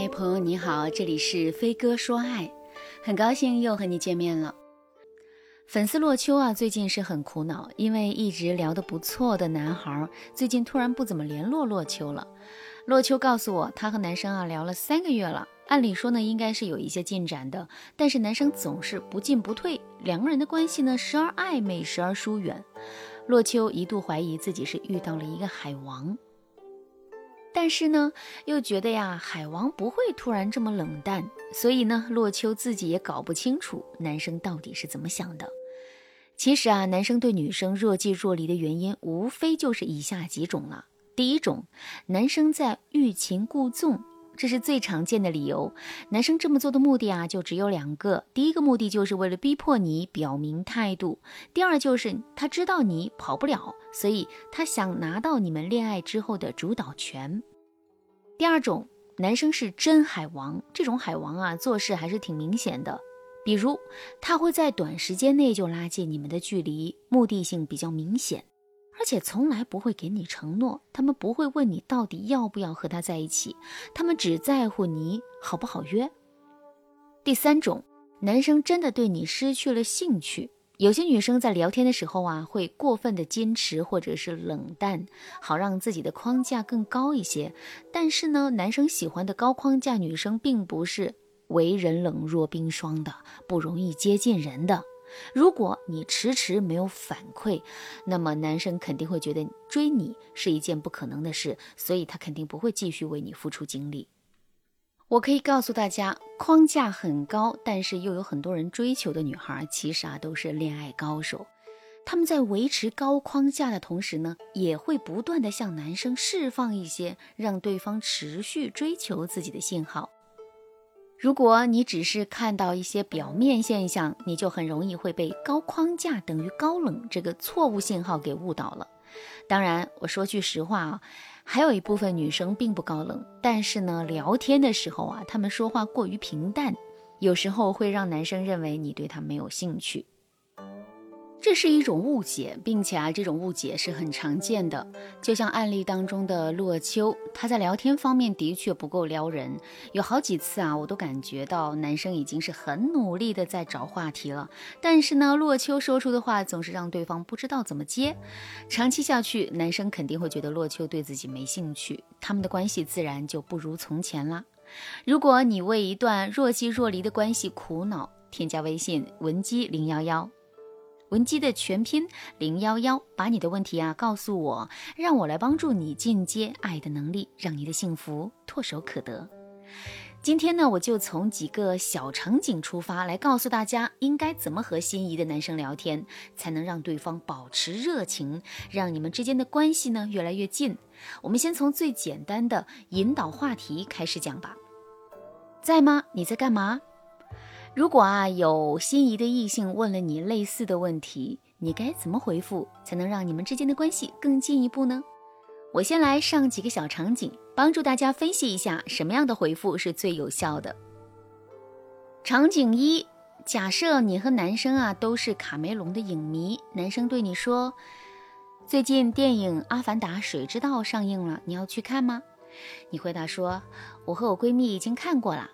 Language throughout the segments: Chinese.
嗨，朋友你好，这里是飞哥说爱，很高兴又和你见面了。粉丝洛秋啊，最近是很苦恼，因为一直聊得不错的男孩，最近突然不怎么联络洛秋了。洛秋告诉我，他和男生啊聊了三个月了，按理说呢，应该是有一些进展的，但是男生总是不进不退，两个人的关系呢，时而暧昧，时而疏远。洛秋一度怀疑自己是遇到了一个海王。但是呢，又觉得呀，海王不会突然这么冷淡，所以呢，洛秋自己也搞不清楚男生到底是怎么想的。其实啊，男生对女生若即若离的原因，无非就是以下几种了。第一种，男生在欲擒故纵，这是最常见的理由。男生这么做的目的啊，就只有两个：第一个目的就是为了逼迫你表明态度；第二就是他知道你跑不了。所以他想拿到你们恋爱之后的主导权。第二种，男生是真海王，这种海王啊，做事还是挺明显的。比如他会在短时间内就拉近你们的距离，目的性比较明显，而且从来不会给你承诺。他们不会问你到底要不要和他在一起，他们只在乎你好不好约。第三种，男生真的对你失去了兴趣。有些女生在聊天的时候啊，会过分的矜持或者是冷淡，好让自己的框架更高一些。但是呢，男生喜欢的高框架女生，并不是为人冷若冰霜的，不容易接近人的。如果你迟迟没有反馈，那么男生肯定会觉得追你是一件不可能的事，所以他肯定不会继续为你付出精力。我可以告诉大家，框架很高，但是又有很多人追求的女孩，其实啊都是恋爱高手。他们在维持高框架的同时呢，也会不断的向男生释放一些让对方持续追求自己的信号。如果你只是看到一些表面现象，你就很容易会被高框架等于高冷这个错误信号给误导了。当然，我说句实话啊。还有一部分女生并不高冷，但是呢，聊天的时候啊，她们说话过于平淡，有时候会让男生认为你对他没有兴趣。这是一种误解，并且啊，这种误解是很常见的。就像案例当中的洛秋，他在聊天方面的确不够撩人，有好几次啊，我都感觉到男生已经是很努力的在找话题了，但是呢，洛秋说出的话总是让对方不知道怎么接。长期下去，男生肯定会觉得洛秋对自己没兴趣，他们的关系自然就不如从前啦。如果你为一段若即若离的关系苦恼，添加微信文姬零幺幺。文姬的全拼零幺幺，把你的问题啊告诉我，让我来帮助你进阶爱的能力，让你的幸福唾手可得。今天呢，我就从几个小场景出发，来告诉大家应该怎么和心仪的男生聊天，才能让对方保持热情，让你们之间的关系呢越来越近。我们先从最简单的引导话题开始讲吧。在吗？你在干嘛？如果啊有心仪的异性问了你类似的问题，你该怎么回复才能让你们之间的关系更进一步呢？我先来上几个小场景，帮助大家分析一下什么样的回复是最有效的。场景一：假设你和男生啊都是卡梅隆的影迷，男生对你说：“最近电影《阿凡达：水之道》上映了，你要去看吗？”你回答说：“我和我闺蜜已经看过了。”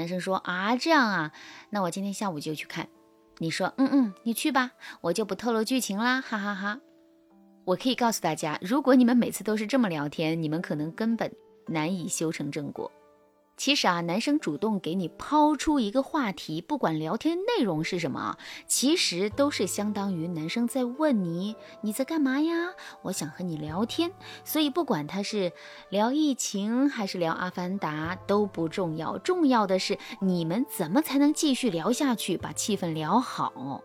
男生说啊，这样啊，那我今天下午就去看。你说，嗯嗯，你去吧，我就不透露剧情啦，哈哈哈。我可以告诉大家，如果你们每次都是这么聊天，你们可能根本难以修成正果。其实啊，男生主动给你抛出一个话题，不管聊天内容是什么，其实都是相当于男生在问你你在干嘛呀？我想和你聊天。所以不管他是聊疫情还是聊阿凡达都不重要，重要的是你们怎么才能继续聊下去，把气氛聊好。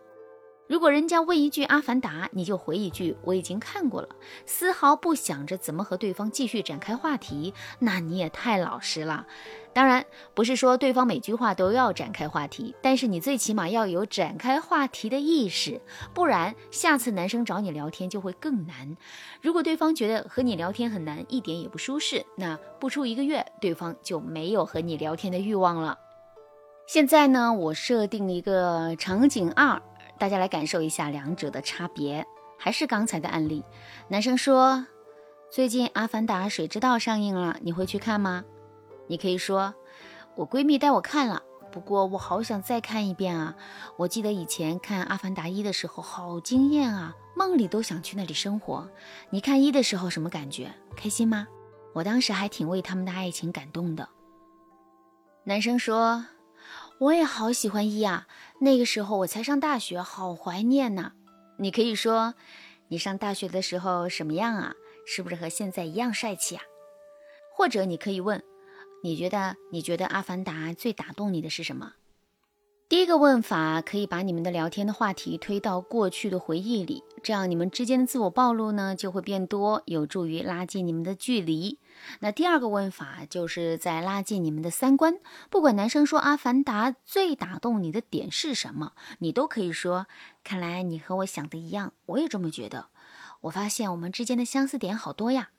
如果人家问一句《阿凡达》，你就回一句“我已经看过了”，丝毫不想着怎么和对方继续展开话题，那你也太老实了。当然，不是说对方每句话都要展开话题，但是你最起码要有展开话题的意识，不然下次男生找你聊天就会更难。如果对方觉得和你聊天很难，一点也不舒适，那不出一个月，对方就没有和你聊天的欲望了。现在呢，我设定一个场景二。大家来感受一下两者的差别。还是刚才的案例，男生说：“最近《阿凡达：水之道》上映了，你会去看吗？”你可以说：“我闺蜜带我看了，不过我好想再看一遍啊！我记得以前看《阿凡达一》的时候好惊艳啊，梦里都想去那里生活。你看一的时候什么感觉？开心吗？我当时还挺为他们的爱情感动的。男生说：“我也好喜欢一啊，那个时候我才上大学，好怀念呐。”你可以说：“你上大学的时候什么样啊？是不是和现在一样帅气啊？”或者你可以问：“你觉得你觉得《阿凡达》最打动你的是什么？”第一个问法可以把你们的聊天的话题推到过去的回忆里，这样你们之间的自我暴露呢就会变多，有助于拉近你们的距离。那第二个问法就是在拉近你们的三观。不管男生说《阿凡达》最打动你的点是什么，你都可以说：“看来你和我想的一样，我也这么觉得。我发现我们之间的相似点好多呀。”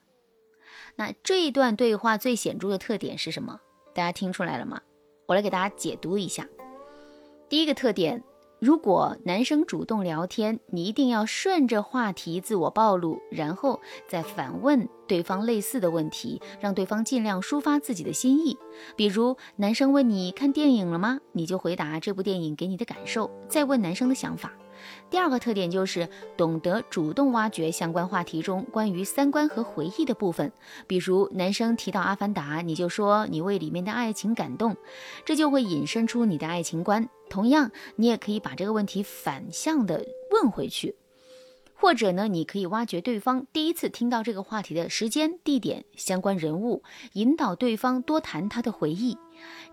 那这一段对话最显著的特点是什么？大家听出来了吗？我来给大家解读一下。第一个特点。如果男生主动聊天，你一定要顺着话题自我暴露，然后再反问对方类似的问题，让对方尽量抒发自己的心意。比如，男生问你看电影了吗？你就回答这部电影给你的感受，再问男生的想法。第二个特点就是懂得主动挖掘相关话题中关于三观和回忆的部分。比如男生提到《阿凡达》，你就说你为里面的爱情感动，这就会引申出你的爱情观。同样，你也可以把这个问题反向的问回去。或者呢，你可以挖掘对方第一次听到这个话题的时间、地点、相关人物，引导对方多谈他的回忆，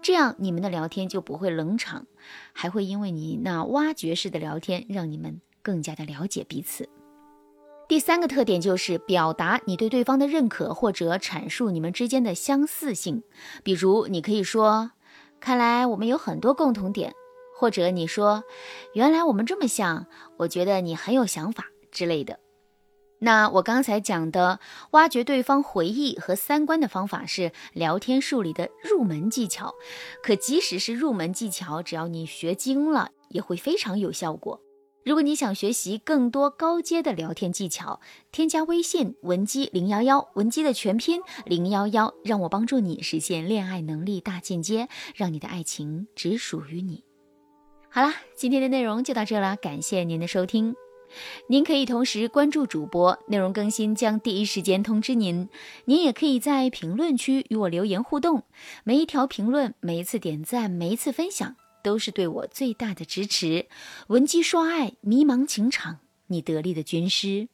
这样你们的聊天就不会冷场，还会因为你那挖掘式的聊天，让你们更加的了解彼此。第三个特点就是表达你对对方的认可，或者阐述你们之间的相似性。比如，你可以说：“看来我们有很多共同点。”或者你说：“原来我们这么像，我觉得你很有想法。”之类的，那我刚才讲的挖掘对方回忆和三观的方法是聊天术里的入门技巧。可即使是入门技巧，只要你学精了，也会非常有效果。如果你想学习更多高阶的聊天技巧，添加微信文姬零幺幺，文姬的全拼零幺幺，让我帮助你实现恋爱能力大进阶，让你的爱情只属于你。好了，今天的内容就到这了，感谢您的收听。您可以同时关注主播，内容更新将第一时间通知您。您也可以在评论区与我留言互动，每一条评论、每一次点赞、每一次分享，都是对我最大的支持。闻鸡说爱，迷茫情场，你得力的军师。